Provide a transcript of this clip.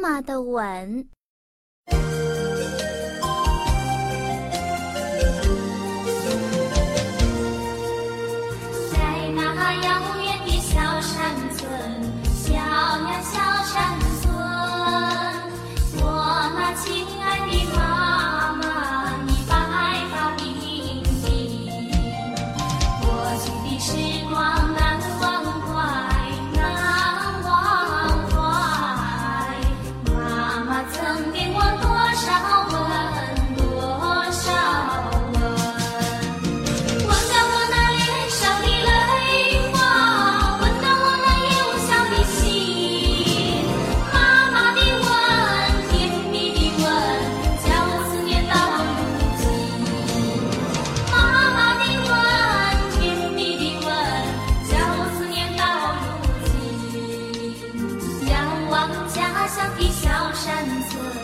妈的吻，在那遥远的小山村，小呀小山村，我那亲爱的妈妈，你白发鬓鬓，过去的时光。乡的小山村。